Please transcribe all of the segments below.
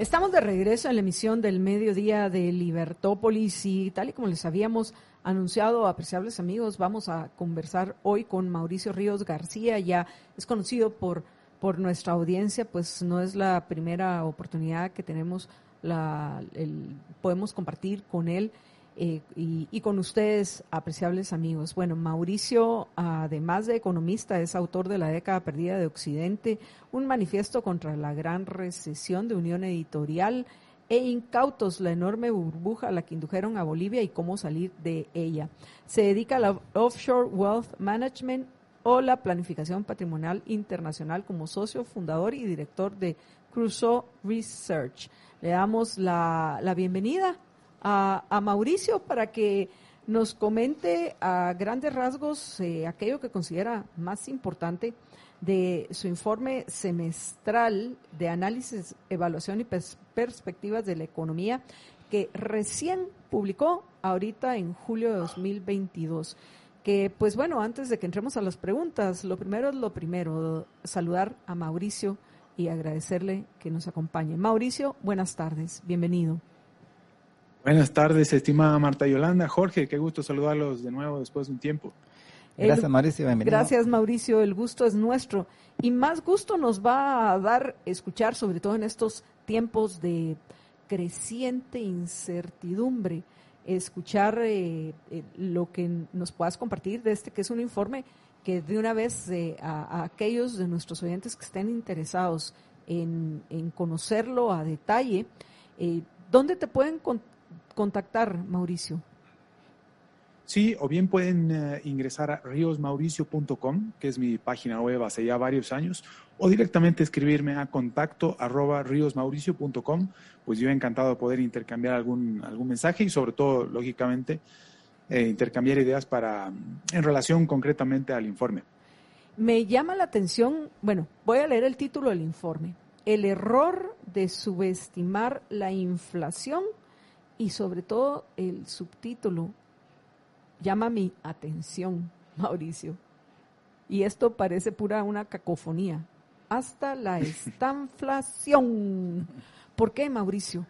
Estamos de regreso en la emisión del mediodía de Libertópolis y tal y como les habíamos anunciado, apreciables amigos, vamos a conversar hoy con Mauricio Ríos García, ya es conocido por, por nuestra audiencia, pues no es la primera oportunidad que tenemos, la, el, podemos compartir con él. Eh, y, con ustedes, apreciables amigos. Bueno, Mauricio, además de economista, es autor de La década perdida de Occidente, un manifiesto contra la gran recesión de Unión Editorial e Incautos, la enorme burbuja a la que indujeron a Bolivia y cómo salir de ella. Se dedica a la offshore wealth management o la planificación patrimonial internacional como socio fundador y director de Crusoe Research. Le damos la bienvenida a, Mauricio para que nos comente a grandes rasgos eh, aquello que considera más importante de su informe semestral de análisis, evaluación y pers perspectivas de la economía que recién publicó ahorita en julio de 2022. Que pues bueno, antes de que entremos a las preguntas, lo primero es lo primero, saludar a Mauricio y agradecerle que nos acompañe. Mauricio, buenas tardes, bienvenido. Buenas tardes, estimada Marta Yolanda. Jorge, qué gusto saludarlos de nuevo después de un tiempo. Gracias, Mauricio. Bienvenido. Gracias, Mauricio. El gusto es nuestro. Y más gusto nos va a dar escuchar, sobre todo en estos tiempos de creciente incertidumbre, escuchar eh, eh, lo que nos puedas compartir de este, que es un informe que de una vez eh, a, a, aquellos de nuestros oyentes que estén interesados en, en conocerlo a detalle, eh, ¿dónde te pueden contactar, Mauricio? Sí, o bien pueden uh, ingresar a riosmauricio.com, que es mi página web hace ya varios años, o directamente escribirme a contacto arroba riosmauricio.com, pues yo he encantado de poder intercambiar algún, algún mensaje y sobre todo, lógicamente, eh, intercambiar ideas para, en relación concretamente al informe. Me llama la atención, bueno, voy a leer el título del informe, el error de subestimar la inflación y sobre todo el subtítulo llama mi atención, Mauricio. Y esto parece pura una cacofonía. Hasta la estanflación. ¿Por qué, Mauricio?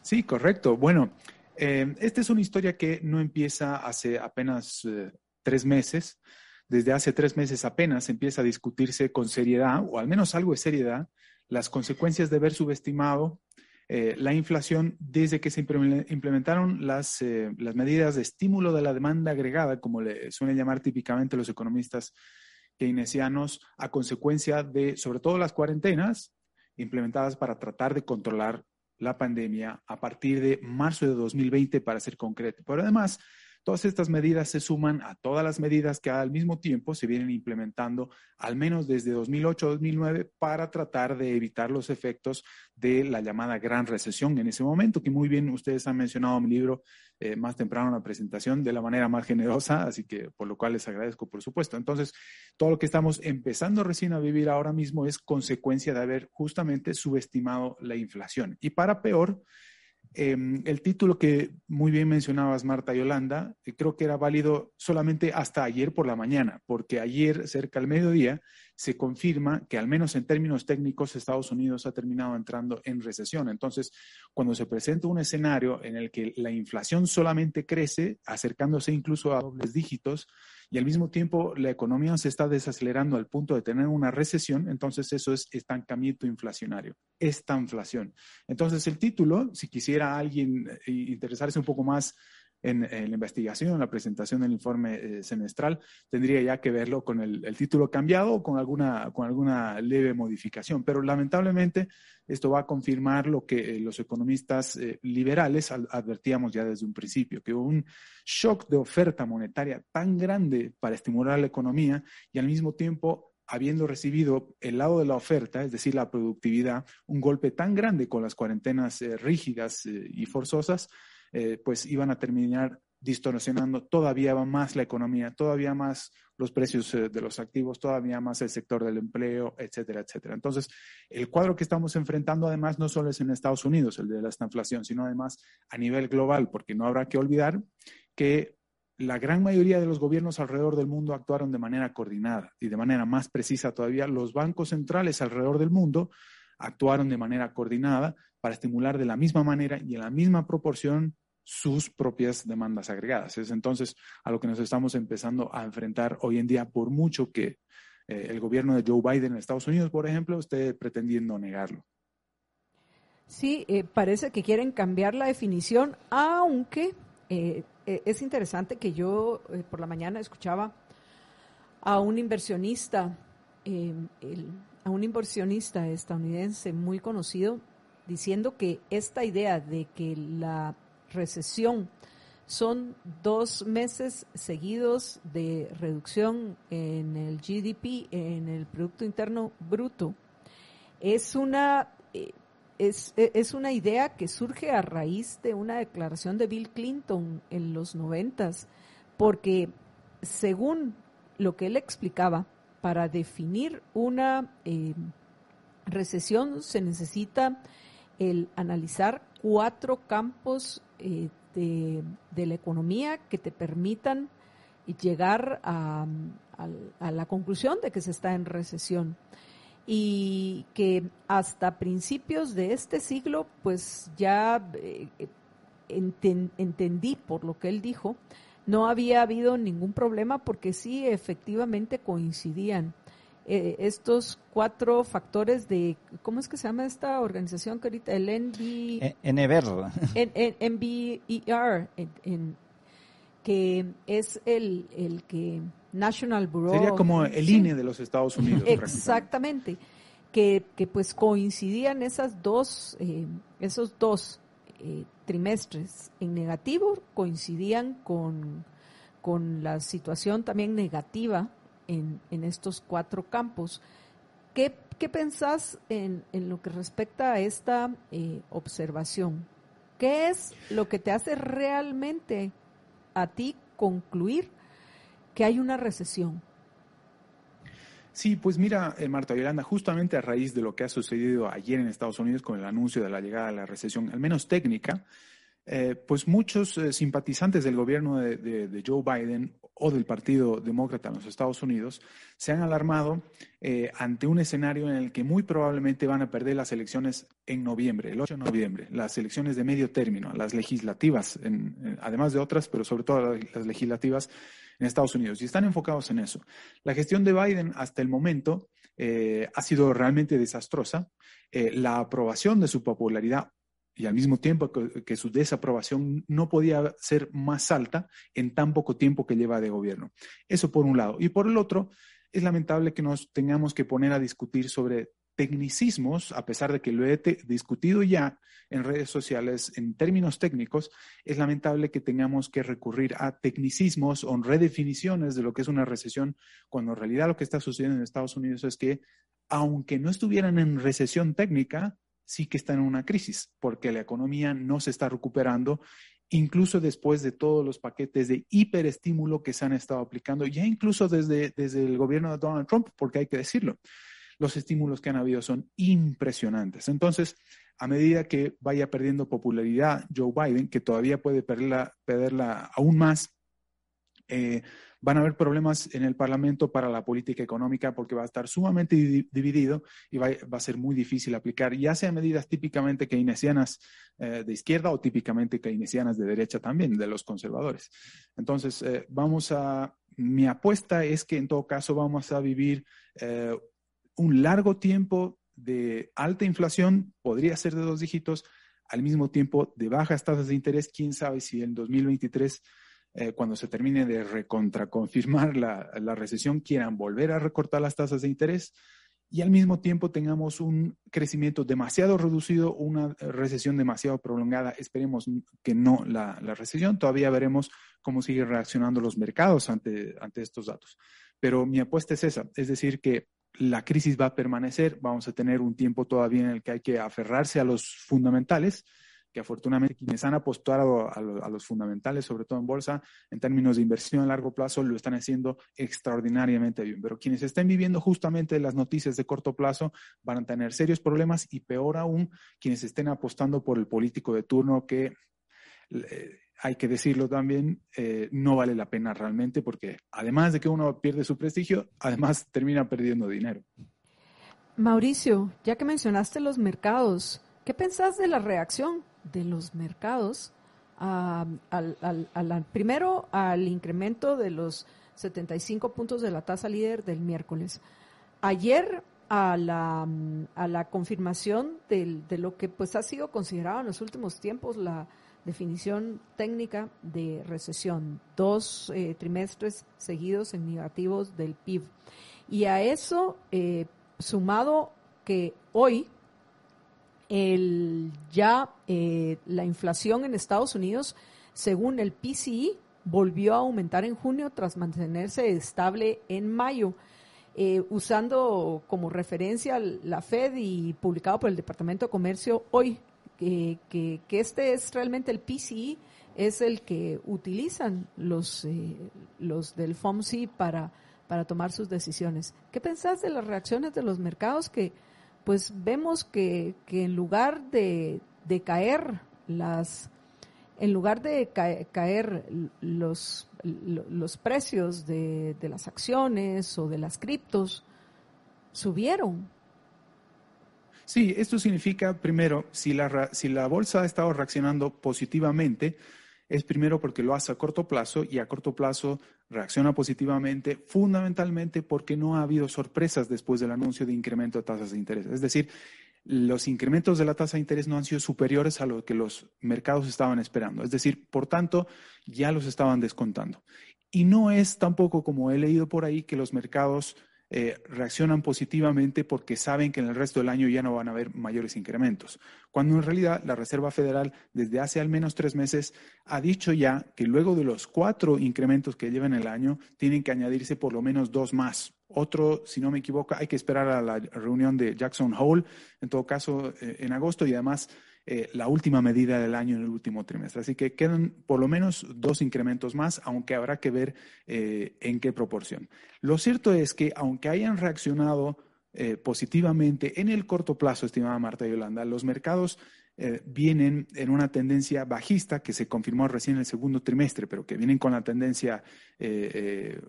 Sí, correcto. Bueno, eh, esta es una historia que no empieza hace apenas eh, tres meses. Desde hace tres meses apenas empieza a discutirse con seriedad, o al menos algo de seriedad, las consecuencias de haber subestimado eh, la inflación desde que se implementaron las, eh, las medidas de estímulo de la demanda agregada, como le suelen llamar típicamente los economistas keynesianos, a consecuencia de, sobre todo, las cuarentenas implementadas para tratar de controlar la pandemia a partir de marzo de 2020, para ser concreto. Pero además, Todas estas medidas se suman a todas las medidas que al mismo tiempo se vienen implementando, al menos desde 2008-2009, para tratar de evitar los efectos de la llamada gran recesión en ese momento, que muy bien ustedes han mencionado en mi libro eh, más temprano en la presentación de la manera más generosa, así que por lo cual les agradezco, por supuesto. Entonces, todo lo que estamos empezando recién a vivir ahora mismo es consecuencia de haber justamente subestimado la inflación. Y para peor, eh, el título que muy bien mencionabas, Marta Yolanda, eh, creo que era válido solamente hasta ayer por la mañana, porque ayer, cerca del mediodía, se confirma que al menos en términos técnicos Estados Unidos ha terminado entrando en recesión. Entonces, cuando se presenta un escenario en el que la inflación solamente crece, acercándose incluso a dobles dígitos, y al mismo tiempo la economía se está desacelerando al punto de tener una recesión, entonces eso es estancamiento inflacionario, esta inflación. Entonces el título, si quisiera alguien eh, interesarse un poco más en, la investigación, en la presentación del informe eh, semestral, tendría ya que verlo con el, título cambiado o con alguna, con alguna leve modificación. Pero lamentablemente esto va a confirmar lo que eh, los economistas liberales al, advertíamos ya desde un principio, que un shock de oferta monetaria tan grande para estimular la economía y al mismo tiempo habiendo recibido el lado de la oferta, es decir, la productividad, un golpe tan grande con las cuarentenas eh, rígidas eh, y forzosas, eh, pues iban a terminar distorsionando todavía más la economía, todavía más los precios de los activos, todavía más el sector del empleo, etcétera, etcétera. Entonces, el cuadro que estamos enfrentando además no solo es en Estados Unidos, el de la inflación, sino además a nivel global, porque no habrá que olvidar que la gran mayoría de los gobiernos alrededor del mundo actuaron de manera coordinada y de manera más precisa todavía, los bancos centrales alrededor del mundo actuaron de manera coordinada para estimular de la misma manera y en la misma proporción sus propias demandas agregadas. Es entonces a lo que nos estamos empezando a enfrentar hoy en día, por mucho que eh, el gobierno de Joe Biden en Estados Unidos, por ejemplo, esté pretendiendo negarlo. Sí, eh, parece que quieren cambiar la definición, aunque eh, eh, es interesante que yo eh, por la mañana escuchaba a un inversionista, em, a un inversionista estadounidense muy conocido, diciendo que esta idea de que la recesión son dos meses seguidos de reducción en el GDP, en el Producto Interno Bruto, es una eh, es, e, es, una idea que surge a raíz de una declaración de Bill Clinton en los noventas, porque según lo que él explicaba, para definir una eh, recesión se necesita el analizar cuatro campos eh, de, de, la economía que te permitan llegar a, a la conclusión de que se está en recesión y que hasta principios de este siglo, pues ya eh, entendí por lo que él dijo, no había habido ningún problema porque sí efectivamente coincidían eh, estos cuatro factores de, ¿cómo es que se llama esta organización que ahorita? El NB, e, NBER. NBER, en, que es el, el que National Bureau. Sería como el INE de los Estados Unidos. Exactamente. Que, que, pues coincidían esas dos, eh, esos dos eh, trimestres en negativo, coincidían con, con la situación también negativa en, en estos cuatro campos. ¿Qué, qué pensás en, en, lo que respecta a esta eh, observación? ¿Qué es lo que te hace realmente a ti concluir que hay una recesión. Sí, pues mira, eh, Marta Yolanda, justamente a raíz de lo que ha sucedido ayer en Estados Unidos con el anuncio de la llegada de la recesión, al menos técnica, eh, pues muchos eh, simpatizantes del gobierno de, Joe Biden o del Partido Demócrata en los Estados Unidos se han alarmado ante un escenario en el que muy probablemente van a perder las elecciones en noviembre, el 8 de noviembre, las elecciones de medio término, las legislativas, además de otras, pero sobre todo las legislativas en Estados Unidos y están enfocados en eso. La gestión de Biden hasta el momento eh, ha sido realmente desastrosa. Eh, la aprobación de su popularidad y al mismo tiempo que, su desaprobación no podía ser más alta en tan poco tiempo que lleva de gobierno. Eso por un lado. Y por el otro, es lamentable que nos tengamos que poner a discutir sobre tecnicismos, a pesar de que lo he discutido ya en redes sociales en términos técnicos, es lamentable que tengamos que recurrir a tecnicismos o redefiniciones de lo que es una recesión, cuando en realidad lo que está sucediendo en Estados Unidos es que, aunque no estuvieran en recesión técnica, sí que están en una crisis, porque la economía no se está recuperando incluso después de todos los paquetes de hiperestímulo que se han estado aplicando, ya incluso desde, desde el gobierno de Donald Trump, porque hay que decirlo los estímulos que han habido son impresionantes. Entonces, a medida que vaya perdiendo popularidad Joe Biden, que todavía puede perderla, perderla aún más, eh, van a haber problemas en el Parlamento para la política económica porque va a estar sumamente dividido y va, a ser muy difícil aplicar, ya sea medidas típicamente keynesianas eh, de izquierda o típicamente keynesianas de derecha también, de los conservadores. Entonces, eh, vamos a, mi apuesta es que en todo caso vamos a vivir un largo tiempo de alta inflación, podría ser de dos dígitos, al mismo tiempo de bajas tasas de interés, quién sabe si en 2023, eh, cuando se termine de recontraconfirmar la, la recesión, quieran volver a recortar las tasas de interés y al mismo tiempo tengamos un crecimiento demasiado reducido, una recesión demasiado prolongada. Esperemos que no la, la recesión, todavía veremos cómo siguen reaccionando los mercados ante, ante estos datos. Pero mi apuesta es esa, es decir, que la crisis va a permanecer, vamos a tener un tiempo todavía en el que hay que aferrarse a los fundamentales, que afortunadamente quienes han apostado a, los fundamentales, sobre todo en bolsa, en términos de inversión a largo plazo, lo están haciendo extraordinariamente bien. Pero quienes estén viviendo justamente las noticias de corto plazo van a tener serios problemas y peor aún, quienes estén apostando por el político de turno que... Eh, hay que decirlo también, eh, no vale la pena realmente porque además de que uno pierde su prestigio, además termina perdiendo dinero. Mauricio, ya que mencionaste los mercados, ¿qué pensás de la reacción de los mercados al, primero al incremento de los 75 puntos de la tasa líder del miércoles? Ayer a la, a la confirmación de lo que pues ha sido considerado en los últimos tiempos la definición técnica de recesión, dos eh, trimestres seguidos en negativos del PIB. Y a eso, eh, sumado que hoy el, ya eh, la inflación en Estados Unidos, según el PCI, volvió a aumentar en junio tras mantenerse estable en mayo. usando como referencia la Fed y publicado por el Departamento de Comercio hoy, que, este es realmente el PCI, es el que utilizan los, eh, los del FOMC para, para tomar sus decisiones. ¿Qué pensás de las reacciones de los mercados que pues vemos que, que en lugar de, de caer las en lugar de caer los, los precios de, de, las acciones o de las criptos, subieron. Sí, esto significa, primero, si la, si la bolsa ha estado reaccionando positivamente, es primero porque lo hace a corto plazo y a corto plazo reacciona positivamente, fundamentalmente porque no ha habido sorpresas después del anuncio de incremento de tasas de interés. Es decir, los incrementos de la tasa de interés no han sido superiores a lo que los mercados estaban esperando. Es decir, por tanto, ya los estaban descontando. Y no es tampoco, como he leído por ahí, que los mercados eh, reaccionan positivamente porque saben que en el resto del año ya no van a haber mayores incrementos, cuando en realidad la Reserva Federal desde hace al menos tres meses ha dicho ya que luego de los cuatro incrementos que llevan el año tienen que añadirse por lo menos dos más. Otro, si no me equivoco, hay que esperar a la reunión de Jackson Hole, en todo caso, eh, en agosto y además eh, la última medida del año en el último trimestre. Así que quedan por lo menos dos incrementos más, aunque habrá que ver eh, en qué proporción. Lo cierto es que aunque hayan reaccionado eh, positivamente en el corto plazo, estimada Marta Yolanda, los mercados vienen en una tendencia bajista que se confirmó recién en el segundo trimestre, pero que vienen con la tendencia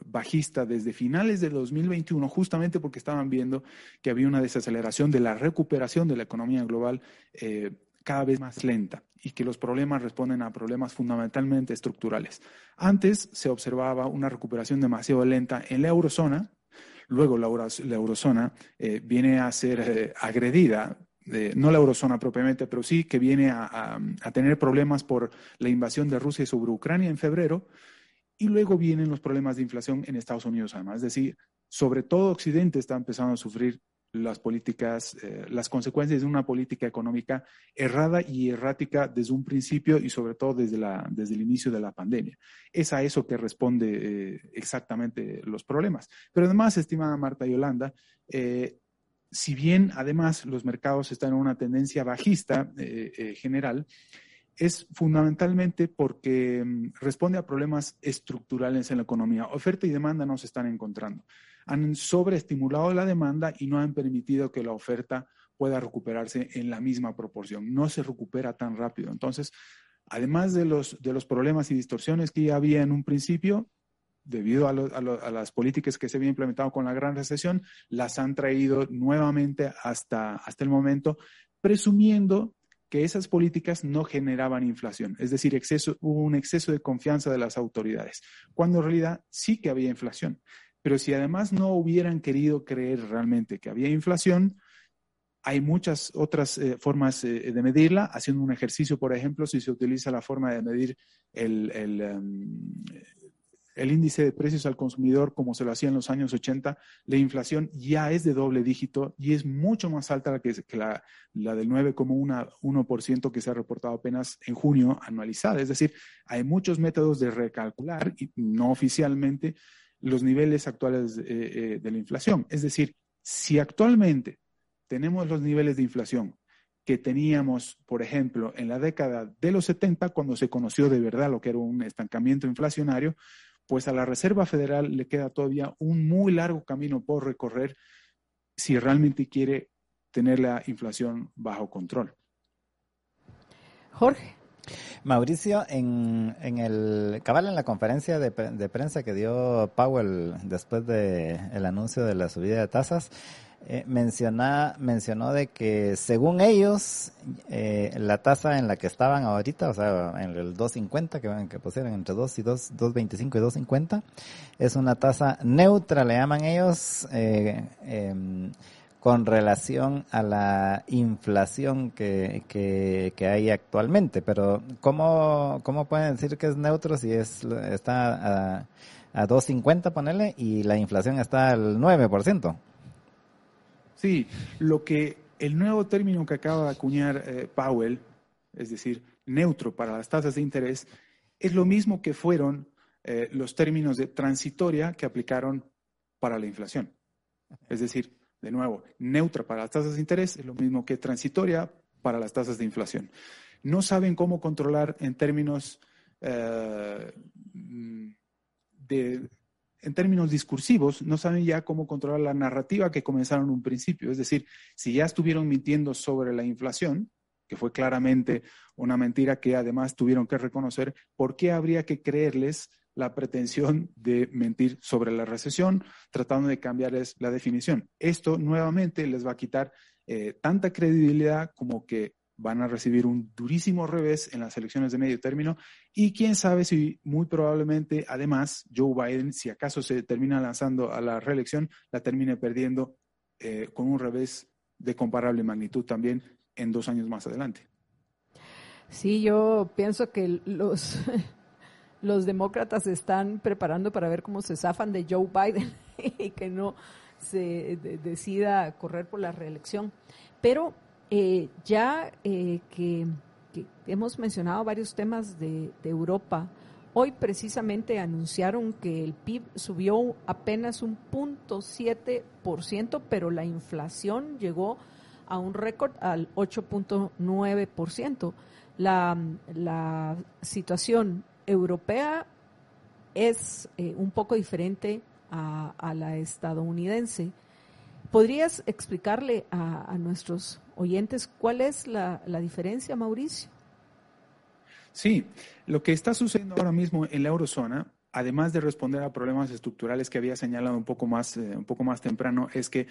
bajista desde finales de 2021, justamente porque estaban viendo que había una desaceleración de la recuperación de la economía global cada vez más lenta y que los problemas responden a problemas fundamentalmente estructurales. Antes se observaba una recuperación demasiado lenta en la eurozona, luego la, eurozona eh, viene a ser eh, agredida, no la eurozona propiamente, pero sí que viene a, tener problemas por la invasión de Rusia sobre Ucrania en febrero, y luego vienen los problemas de inflación en Estados Unidos además. Es decir, sobre todo Occidente está empezando a sufrir las políticas, eh, las consecuencias de una política económica errada y errática desde un principio y sobre todo desde, la, desde el inicio de la pandemia. Es a eso que responde eh, exactamente los problemas. Pero además, estimada Marta Yolanda, eh, si bien además los mercados están en una tendencia bajista general, es fundamentalmente porque mm, responde a problemas estructurales en la economía. Oferta y demanda no se están encontrando han sobreestimulado la demanda y no han permitido que la oferta pueda recuperarse en la misma proporción. No se recupera tan rápido. Entonces, además de los, de los problemas y distorsiones que ya había en un principio, debido a, las políticas que se habían implementado con la gran recesión, las han traído nuevamente hasta, hasta el momento, presumiendo que esas políticas no generaban inflación, es decir, exceso, hubo un exceso de confianza de las autoridades, cuando en realidad sí que había inflación. Pero si además no hubieran querido creer realmente que había inflación, hay muchas otras eh, formas eh, de medirla. Haciendo un ejercicio, por ejemplo, si se utiliza la forma de medir el, el, em, índice de precios al consumidor como se lo hacía en los años 80, la inflación ya es de doble dígito y es mucho más alta que, que la, la, del 9,1% que se ha reportado apenas en junio anualizada. Es decir, hay muchos métodos de recalcular, y no oficialmente, los niveles actuales eh, eh, de la inflación. Es decir, Si actualmente tenemos los niveles de inflación que teníamos, por ejemplo, en la década de los 70, cuando se conoció de verdad lo que era un estancamiento inflacionario, pues a la Reserva Federal le queda todavía un muy largo camino por recorrer si realmente quiere tener la inflación bajo control. Jorge. Mauricio, en, el cabal en la conferencia de, prensa que dio Powell después el anuncio de la subida de tasas, eh, menciona, mencionó de que según ellos, eh, la tasa en la que estaban ahorita, o sea, en el 2.50, que, que pusieron entre 2 y 2, 2.25 y 2.50, es una tasa neutra, le llaman ellos, eh, em, con relación a la inflación que, que, hay actualmente. Pero, ¿cómo, ¿cómo pueden decir que es neutro si es está a, a 2.50, ponele, y la inflación está al 9%? Sí, lo que el nuevo término que acaba de acuñar eh, Powell, es decir, neutro para las tasas de interés, es lo mismo que fueron eh, los términos de transitoria que aplicaron para la inflación. Es decir, de nuevo, neutra para las tasas de interés es lo mismo que transitoria para las tasas de inflación. No saben cómo controlar en términos eh, de en términos discursivos, no saben ya cómo controlar la narrativa que comenzaron en un principio. Es decir, si ya estuvieron mintiendo sobre la inflación, que fue claramente una mentira que además tuvieron que reconocer, ¿por qué habría que creerles la pretensión de mentir sobre la recesión, tratando de cambiarles la definición? Esto nuevamente les va a quitar eh, tanta credibilidad como que van a recibir un durísimo revés en las elecciones de medio término y quién sabe si muy probablemente además Joe Biden, si acaso se termina lanzando a la reelección, la termine perdiendo eh, con un revés de comparable magnitud también en dos años más adelante. Sí, yo pienso que los, los demócratas están preparando para ver cómo se zafan de Joe Biden y que no se decida correr por la reelección. Pero eh, ya eh, que, hemos mencionado varios temas de, Europa, hoy precisamente anunciaron que el PIB subió apenas un punto siete por ciento, pero la inflación llegó a un récord al 8.9%. La, la situación europea es eh, un poco diferente a, la estadounidense. ¿Podrías explicarle a, nuestros oyentes cuál es la, diferencia, Mauricio? Sí, lo que está sucediendo ahora mismo en la eurozona, además de responder a problemas estructurales que había señalado un poco más, eh, un poco más temprano, es que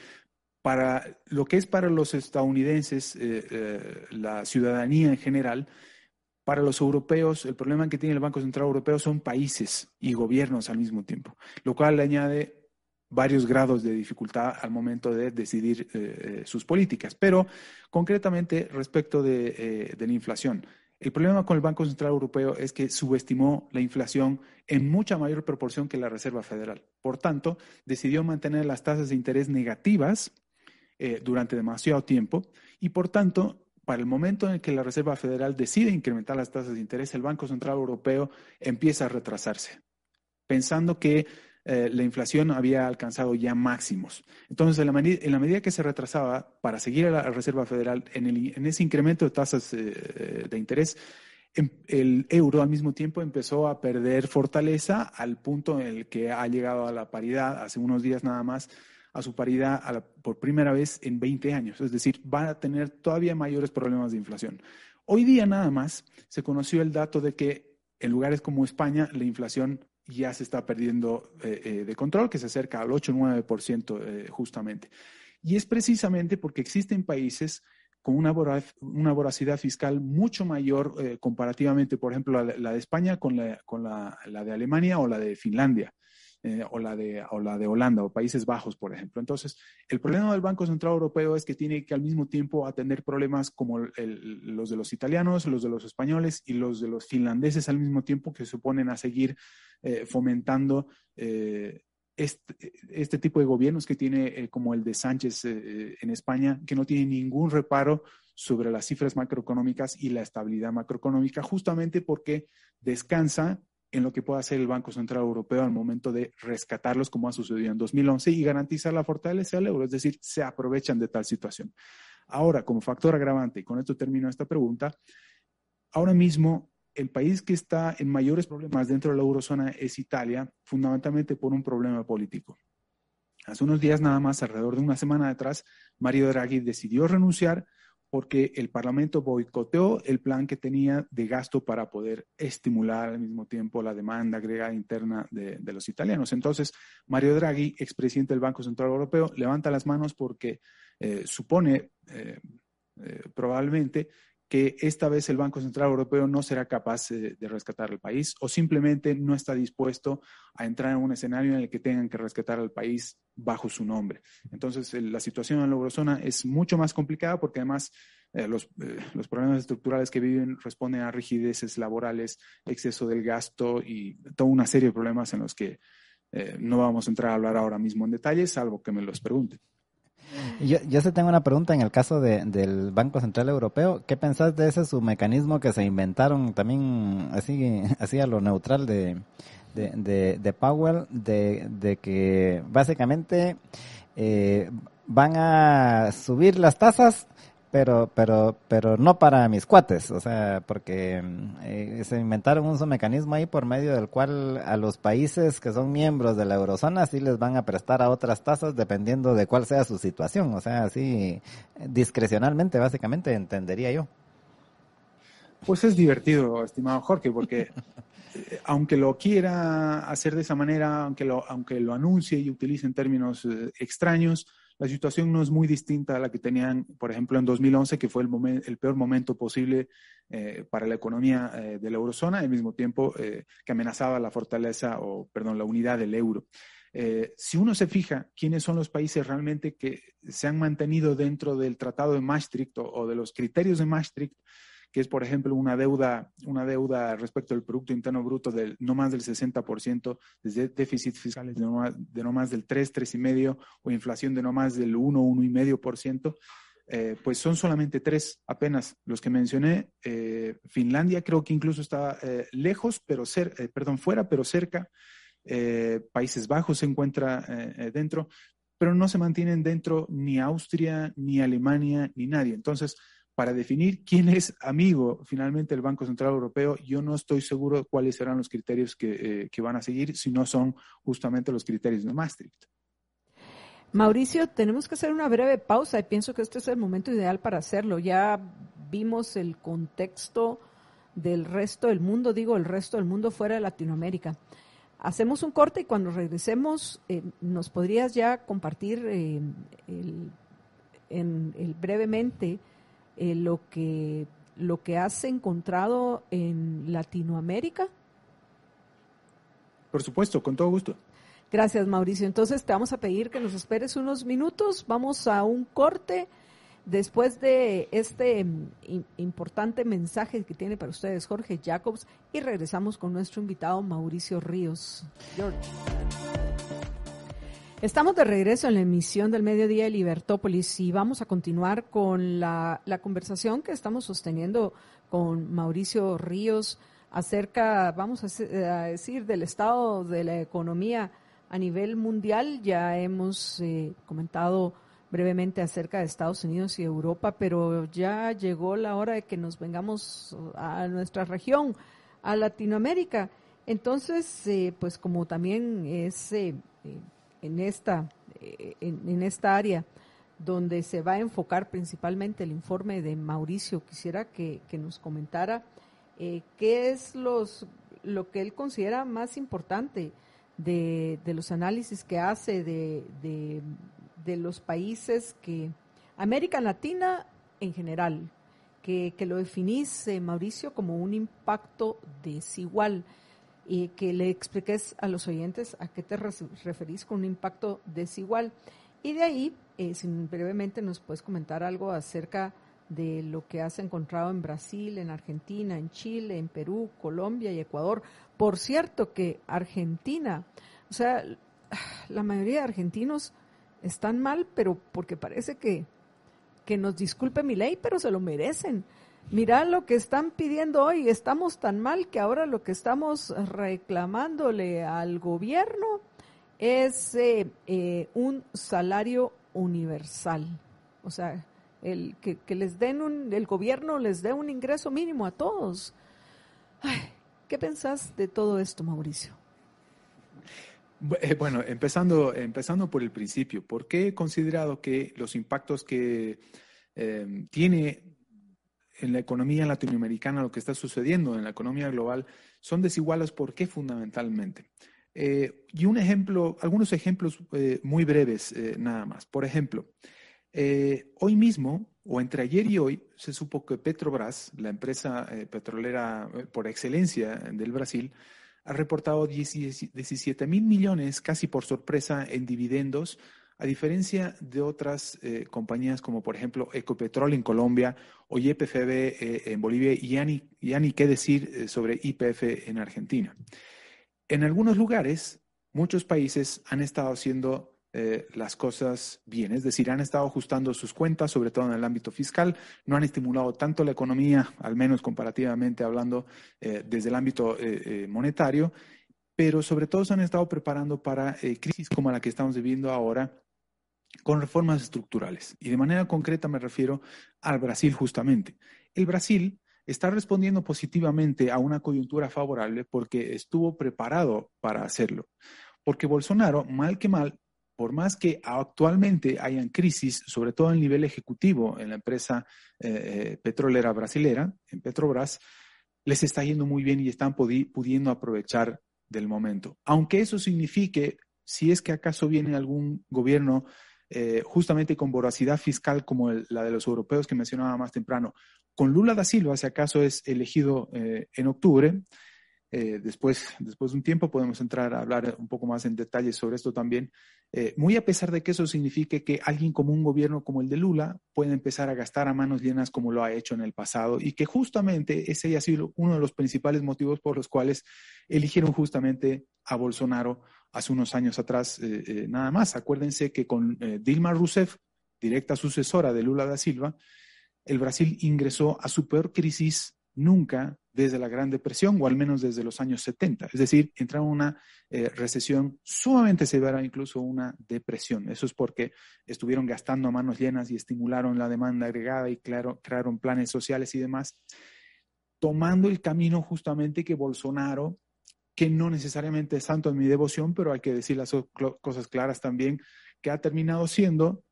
para lo que es para los estadounidenses, eh, la ciudadanía en general, para los europeos, el problema que tiene el Banco Central Europeo son países y gobiernos al mismo tiempo, lo cual le añade varios grados de dificultad al momento de decidir eh, eh, sus políticas. Pero concretamente respecto eh, de, la inflación, el problema con el Banco Central Europeo es que subestimó la inflación en mucha mayor proporción que la Reserva Federal. Por tanto, decidió mantener las tasas de interés negativas durante demasiado tiempo y, por tanto, para el momento en que la Reserva Federal decide incrementar las tasas de interés, el Banco Central Europeo empieza a retrasarse, pensando que eh, la inflación había alcanzado ya máximos. Entonces, en la, medida, que se retrasaba para seguir a la Reserva Federal en, ese incremento de tasas eh, de interés, em, el euro al mismo tiempo empezó a perder fortaleza al punto en el que ha llegado a la paridad, hace unos días nada más, a su paridad por primera vez en 20 años. Es decir, va a tener todavía mayores problemas de inflación. Hoy día nada más se conoció el dato de que en lugares como España la inflación ya se está perdiendo eh, eh, de control, que se acerca al 8-9% eh, justamente. Y es precisamente porque existen países con una, voracidad fiscal mucho mayor comparativamente, por ejemplo, la, de España con, la, con la, de Alemania o la de Finlandia. O, la de, o la de Holanda o Países Bajos, por ejemplo. Entonces, el problema del Banco Central Europeo es que tiene que al mismo tiempo atender problemas como los de los italianos, los de los españoles y los de los finlandeses al mismo tiempo que se suponen a seguir eh, fomentando eh, este, este, tipo de gobiernos que tiene eh, como el de Sánchez en España, que no tiene ningún reparo sobre las cifras macroeconómicas y la estabilidad macroeconómica, justamente porque descansa en lo que pueda hacer el Banco Central Europeo al momento de rescatarlos, como ha sucedido en 2011, y garantizar la fortaleza del euro, es decir, se aprovechan de tal situación. Ahora, como factor agravante, y con esto termino esta pregunta, ahora mismo el país que está en mayores problemas dentro de la eurozona es Italia, fundamentalmente por un problema político. Hace unos días, nada más, alrededor de una semana atrás, Mario Draghi decidió renunciar porque el Parlamento boicoteó el plan que tenía de gasto para poder estimular al mismo tiempo la demanda agregada interna de, los italianos. Entonces, Mario Draghi, expresidente del Banco Central Europeo, levanta las manos porque eh, supone eh, eh, probablemente que esta vez el Banco Central Europeo no será capaz de, rescatar al país o simplemente no está dispuesto a entrar en un escenario en el que tengan que rescatar al país bajo su nombre. Entonces, la situación en la eurozona es mucho más complicada porque además eh, los, eh, los, problemas estructurales que viven responden a rigideces laborales, exceso del gasto y toda una serie de problemas en los que eh, no vamos a entrar a hablar ahora mismo en detalle, salvo que me los pregunten. Yo, yo sí tengo una pregunta en el caso de, del Banco Central Europeo. ¿Qué pensás de ese su mecanismo que se inventaron también así, así a lo neutral de, de, de, Powell, de, de que básicamente eh, van a subir las tasas pero pero pero no para mis cuates, o sea, porque eh, se inventaron un mecanismo ahí por medio del cual a los países que son miembros de la eurozona sí les van a prestar a otras tasas dependiendo de cuál sea su situación, o sea, así discrecionalmente básicamente entendería yo. Pues es divertido, estimado Jorge, porque aunque lo quiera hacer de esa manera, aunque lo aunque lo anuncie y utilice en términos eh, extraños, la situación no es muy distinta a la que tenían, por ejemplo, en 2011, que fue el, el peor momento posible eh, para la economía eh, de la eurozona, al mismo tiempo eh, que amenazaba la fortaleza o, perdón, la unidad del euro. si uno se fija quiénes son los países realmente que se han mantenido dentro del Tratado de Maastricht o de los criterios de Maastricht, que es, por ejemplo, una deuda, una deuda respecto al Producto Interno Bruto de no más del 60%, desde déficit fiscales de no más, de no más del 3, 3,5% o inflación de no más del 1, 1,5%. Eh, pues son solamente tres apenas los que mencioné. Eh, Finlandia creo que incluso está eh, lejos, pero ser, eh, perdón, fuera, pero cerca. Países Bajos se encuentra dentro, pero no se mantienen dentro ni Austria, ni Alemania, ni nadie. Entonces, para definir quién es amigo finalmente del Banco Central Europeo, yo no estoy seguro cuáles serán los criterios que, eh, van a seguir, si no son justamente los criterios de Maastricht. Mauricio, tenemos que hacer una breve pausa y pienso que este es el momento ideal para hacerlo. Ya vimos el contexto del resto del mundo, digo el resto del mundo fuera de Latinoamérica. Hacemos un corte y cuando regresemos, eh, ¿nos podrías ya compartir eh, brevemente eh, lo, que, lo que has encontrado en Latinoamérica? Por supuesto, con todo gusto. Gracias, Mauricio. Entonces te vamos a pedir que nos esperes unos minutos. Vamos a un corte después de este mm, importante mensaje que tiene para ustedes Jorge Jacobs y regresamos con nuestro invitado Mauricio Ríos. Estamos de regreso en la emisión del mediodía de Libertópolis y vamos a continuar con la, conversación que estamos sosteniendo con Mauricio Ríos acerca, vamos a, decir, del estado de la economía a nivel mundial. Ya hemos eh, comentado brevemente acerca de Estados Unidos y Europa, pero ya llegó la hora de que nos vengamos a nuestra región, a Latinoamérica. Entonces, eh, pues como también es... Eh, en esta, eh, en, esta área donde se va a enfocar principalmente el informe de Mauricio, quisiera que, nos comentara eh, qué es los, lo que él considera más importante de, los análisis que hace de, de, los países que, América Latina en general, que, que lo definís, Mauricio, como un impacto desigual y que le expliques a los oyentes a qué te referís con un impacto desigual. Y de ahí, eh, brevemente nos puedes comentar algo acerca de lo que has encontrado en Brasil, en Argentina, en Chile, en Perú, Colombia y Ecuador. Por cierto que Argentina, o sea, la mayoría de argentinos están mal, pero porque parece que, que nos disculpe mi ley, pero se lo merecen. Mira lo que están pidiendo hoy, estamos tan mal que ahora lo que estamos reclamándole al gobierno es eh, eh, un salario universal. O sea, el que, les den un, el gobierno les dé un ingreso mínimo a todos. ¿Qué pensás de todo esto, Mauricio? Eh, bueno, empezando, empezando por el principio, ¿por qué he considerado que los impactos que tiene en la economía latinoamericana, lo que está sucediendo en la economía global, son desiguales. ¿Por qué fundamentalmente? Eh, y un ejemplo, algunos ejemplos eh, muy breves eh, nada más. Por ejemplo, hoy mismo, o entre ayer y hoy, se supo que Petrobras, la empresa petrolera por excelencia del Brasil, ha reportado 17 mil millones, casi por sorpresa, en dividendos a diferencia de otras eh, compañías como por ejemplo Ecopetrol en Colombia o YPFB eh, en Bolivia y ya ni, qué decir eh, sobre IPF en Argentina. En algunos lugares, muchos países han estado haciendo las cosas bien, es decir, han estado ajustando sus cuentas, sobre todo en el ámbito fiscal, no han estimulado tanto la economía, al menos comparativamente hablando desde el ámbito monetario, pero sobre todo se han estado preparando para crisis como la que estamos viviendo ahora con reformas estructurales. Y de manera concreta me refiero al Brasil justamente. El Brasil está respondiendo positivamente a una coyuntura favorable porque estuvo preparado para hacerlo. Porque Bolsonaro, mal que mal, por más que actualmente hayan crisis, sobre todo en nivel ejecutivo en la empresa eh, eh, petrolera brasilera, en Petrobras, les está yendo muy bien y están pudiendo aprovechar del momento. Aunque eso signifique, si es que acaso viene algún gobierno eh, justamente con voracidad fiscal como la de los europeos que mencionaba más temprano. Con Lula da Silva, si acaso es elegido eh, en octubre, eh, después, después de un tiempo podemos entrar a hablar un poco más en detalle sobre esto también, muy a pesar de que eso signifique que alguien como un gobierno como el de Lula puede empezar a gastar a manos llenas como lo ha hecho en el pasado y que justamente ese haya sido uno de los principales motivos por los cuales eligieron justamente a Bolsonaro hace unos años atrás eh, eh, nada más. Acuérdense que con eh, Dilma Rousseff, directa sucesora de Lula da Silva, el Brasil ingresó a su peor crisis nunca desde la Gran Depresión, o al menos desde los años 70. Es decir, entraron en una recesión sumamente severa, incluso una depresión. Eso es porque estuvieron gastando a manos llenas y estimularon la demanda agregada y claro, crearon planes sociales y demás, tomando el camino justamente que Bolsonaro que no necesariamente es santo en mi devoción, pero hay que decir las cosas claras también, que ha terminado siendo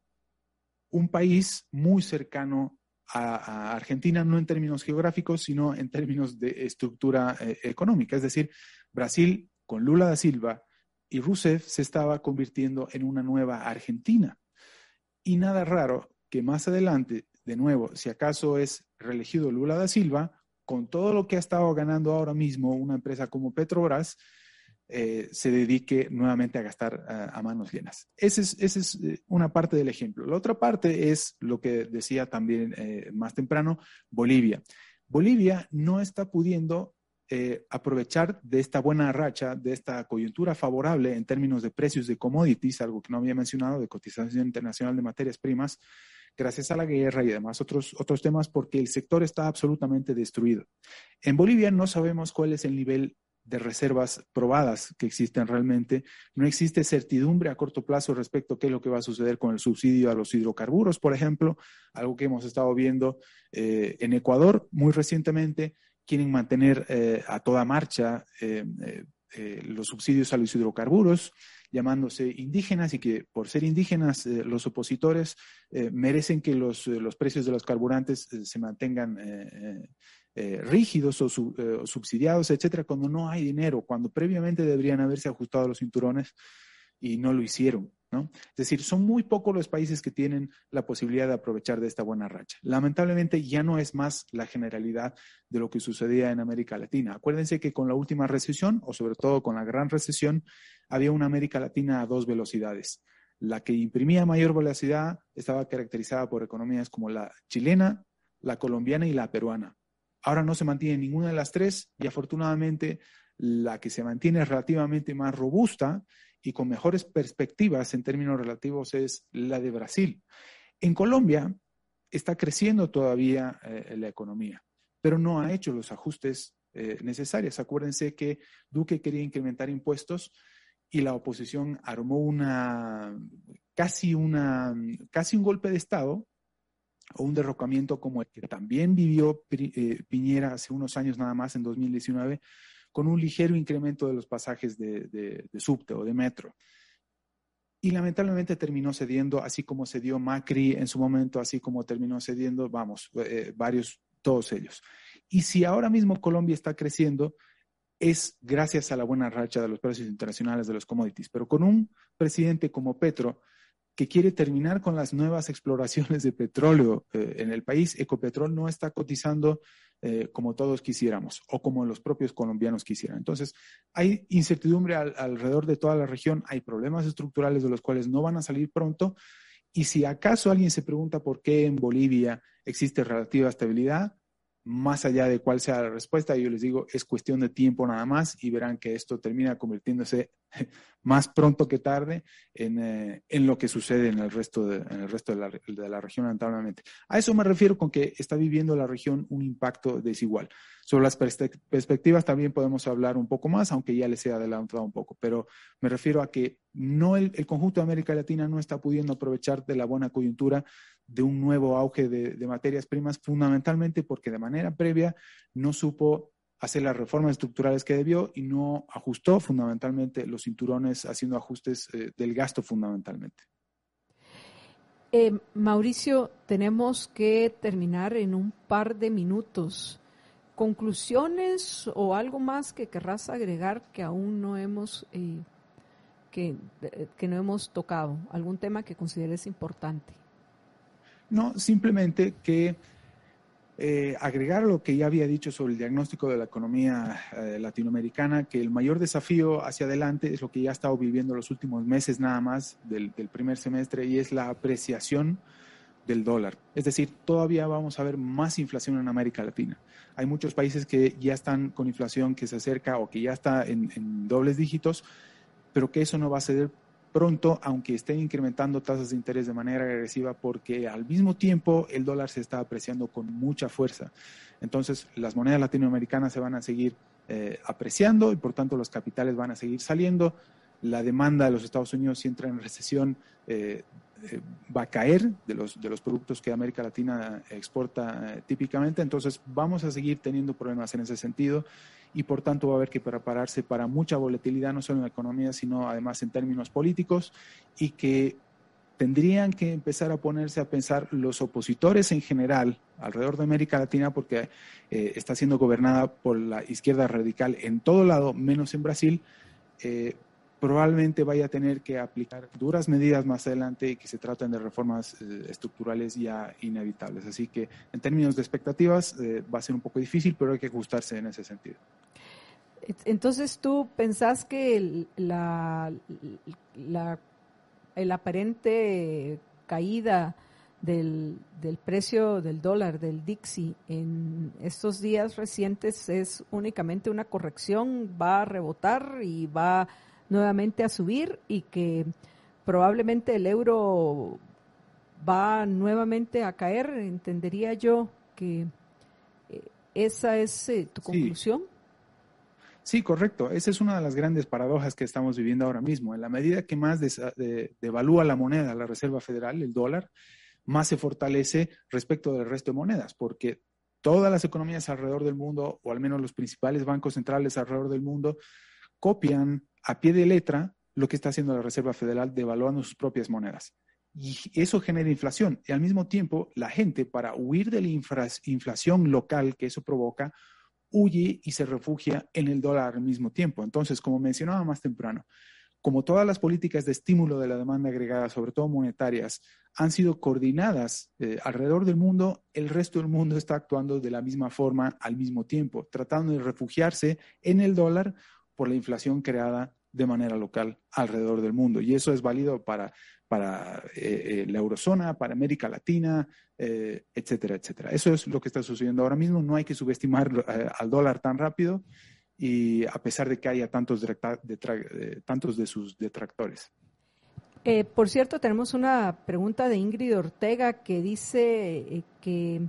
un país muy cercano a, Argentina, no en términos geográficos, sino en términos de estructura eh, económica. Es decir, Brasil, con Lula da Silva y Rousseff, se estaba convirtiendo en una nueva Argentina. Y nada raro que más adelante, de nuevo, si acaso es reelegido Lula da Silva, con todo lo que ha estado ganando ahora mismo una empresa como Petrobras, eh, se dedique nuevamente a gastar a manos llenas. Esa es, eh, una parte del ejemplo. La otra parte es lo que decía también eh, más temprano, Bolivia. Bolivia no está pudiendo aprovechar de esta buena racha, de esta coyuntura favorable en términos de precios de commodities, algo que no había mencionado, de cotización internacional de materias primas, gracias a la guerra y demás otros, otros temas, porque el sector está absolutamente destruido. En Bolivia no sabemos cuál es el nivel de reservas probadas que existen realmente. No existe certidumbre a corto plazo respecto a qué es lo que va a suceder con el subsidio a los hidrocarburos, por ejemplo, algo que hemos estado viendo eh, en Ecuador muy recientemente. Quieren mantener eh, a toda marcha eh, los subsidios a los hidrocarburos llamándose indígenas y que por ser indígenas los opositores merecen que los, los, precios de los carburantes se mantengan rígidos o, subsidiados, etcétera, cuando no hay dinero, cuando previamente deberían haberse ajustado los cinturones y no lo hicieron. Es decir, son muy pocos los países que tienen la posibilidad de aprovechar de esta buena racha. Lamentablemente ya no es más la generalidad de lo que sucedía en América Latina. Acuérdense que con la última recesión, o sobre todo con la gran recesión, había una América Latina a dos velocidades. La que imprimía mayor velocidad estaba caracterizada por economías como la chilena, la colombiana y la peruana. Ahora no se mantiene ninguna de las tres y afortunadamente la que se mantiene relativamente más robusta y con mejores perspectivas en términos relativos es la de Brasil. En Colombia, está creciendo todavía eh, la economía, pero no ha hecho los ajustes eh, necesarios. Acuérdense que Duque quería incrementar impuestos y la oposición armó una casi una casi un golpe de estado o un derrocamiento como el que también vivió eh, Piñera hace unos años nada más en 2019 con un ligero incremento de los pasajes de, subte o de metro. Y lamentablemente terminó cediendo, así como cedió Macri en su momento, así como terminó cediendo, vamos, eh, varios, todos ellos. Y si ahora mismo Colombia está creciendo, es gracias a la buena racha de los precios internacionales de los commodities. Pero con un presidente como Petro, que quiere terminar con las nuevas exploraciones de petróleo eh, en el país, Ecopetrol no está cotizando eh, como todos quisiéramos o como los propios colombianos quisieran. Entonces, hay incertidumbre alrededor de toda la región, hay problemas estructurales de los cuales no van a salir pronto. Y si acaso alguien se pregunta por qué en Bolivia existe relativa estabilidad, más allá de cuál sea la respuesta, yo les digo, es cuestión de tiempo nada más y verán que esto termina convirtiéndose más pronto que tarde en, eh, en lo que sucede en el resto, de, en el resto de, la, de la región, lamentablemente. A eso me refiero con que está viviendo la región un impacto desigual. Sobre las perspectivas también podemos hablar un poco más, aunque ya les he adelantado un poco, pero me refiero a que no el, el conjunto de América Latina no está pudiendo aprovechar de la buena coyuntura de un nuevo auge de, materias primas, fundamentalmente porque de manera previa no supo hacer las reformas estructurales que debió y no ajustó fundamentalmente los cinturones haciendo ajustes eh, del gasto fundamentalmente. Eh, Mauricio, tenemos que terminar en un par de minutos. ¿Conclusiones o algo más que querrás agregar que aún no hemos, eh, que, que no hemos tocado? ¿Algún tema que consideres importante? No, simplemente que eh, agregar lo que ya había dicho sobre el diagnóstico de la economía eh, latinoamericana, que el mayor desafío hacia adelante es lo que ya ha estado viviendo los últimos meses nada más del, primer semestre y es la apreciación del dólar. Es decir, todavía vamos a ver más inflación en América Latina. Hay muchos países que ya están con inflación que se acerca o que ya está en, en dobles dígitos, pero que eso no va a ceder pronto, aunque estén incrementando tasas de interés de manera agresiva, porque al mismo tiempo el dólar se está apreciando con mucha fuerza. Entonces, las monedas latinoamericanas se van a seguir eh, apreciando y por tanto los capitales van a seguir saliendo. La demanda de los Estados Unidos, si entra en recesión, eh, eh, va a caer de los, de los productos que América Latina exporta típicamente. Entonces, vamos a seguir teniendo problemas en ese sentido y por tanto va a haber que prepararse para mucha volatilidad, no solo en la economía, sino además en términos políticos y que tendrían que empezar a ponerse a pensar los opositores en general alrededor de América Latina, porque eh, está siendo gobernada por la izquierda radical en todo lado, menos en Brasil, eh, probablemente vaya a tener que aplicar duras medidas más adelante y que se traten de reformas eh, estructurales ya inevitables. Así que en términos de expectativas va a ser un poco difícil, pero hay que ajustarse en ese sentido. Entonces tú pensás que la, la el aparente caída del, del, precio del dólar, del Dixie, en estos días recientes es únicamente una corrección, va a rebotar y va nuevamente a subir y que probablemente el euro va nuevamente a caer, entendería yo que eh, esa es eh, tu conclusión. Sí, correcto. Esa es una de las grandes paradojas que estamos viviendo ahora mismo. En la medida que más devalúa la moneda, la Reserva Federal, el dólar, más se fortalece respecto del resto de monedas, porque todas las economías alrededor del mundo, o al menos los principales bancos centrales alrededor del mundo, copian a pie de letra lo que está haciendo la Reserva Federal devaluando sus propias monedas. Y eso genera inflación. Y al mismo tiempo, la gente, para huir de la inflación local que eso provoca, huye y se refugia en el dólar al mismo tiempo. Entonces, como mencionaba más temprano, como todas las políticas de estímulo de la demanda agregada, sobre todo monetarias, han sido coordinadas eh, alrededor del mundo, el resto del mundo está actuando de la misma forma al mismo tiempo, tratando de refugiarse en el dólar por la inflación creada de manera local alrededor del mundo. Y eso es válido para para eh, eh, la eurozona, para América Latina, eh, etcétera, etcétera. Eso es lo que está sucediendo ahora mismo. No hay que subestimar al dólar tan rápido y a pesar de que haya tantos, tantos de sus detractores. Eh, por cierto, tenemos una pregunta de Ingrid Ortega que dice que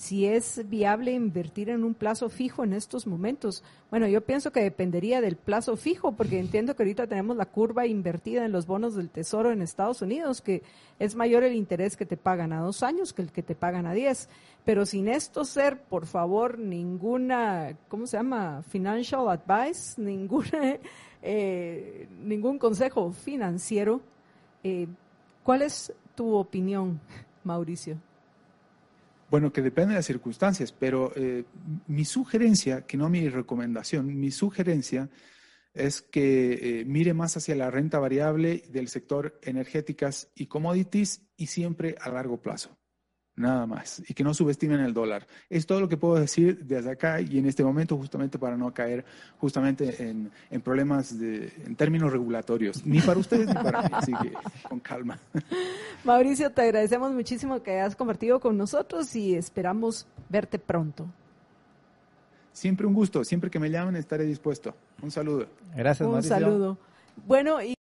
si es viable invertir en un plazo fijo en estos momentos. Bueno, yo pienso que dependería del plazo fijo, porque entiendo que ahorita tenemos la curva invertida en los bonos del Tesoro en Estados Unidos, que es mayor el interés que te pagan a dos años que el que te pagan a diez. Pero sin esto ser, por favor, ninguna, ¿cómo se llama? Financial advice, ninguna, eh, ningún consejo financiero. Eh, ¿Cuál es tu opinión, Mauricio? Bueno, que depende de las circunstancias, pero eh, mi sugerencia, que no mi recomendación, mi sugerencia es que eh, mire más hacia la renta variable del sector energéticas y commodities y siempre a largo plazo nada más, y que no subestimen el dólar. Es todo lo que puedo decir desde acá y en este momento justamente para no caer justamente en, en problemas de, en términos regulatorios, ni para ustedes ni para mí, así que con calma. Mauricio, te agradecemos muchísimo que hayas compartido con nosotros y esperamos verte pronto. Siempre un gusto, siempre que me llamen estaré dispuesto. Un saludo. Gracias, Un saludo. Bueno, y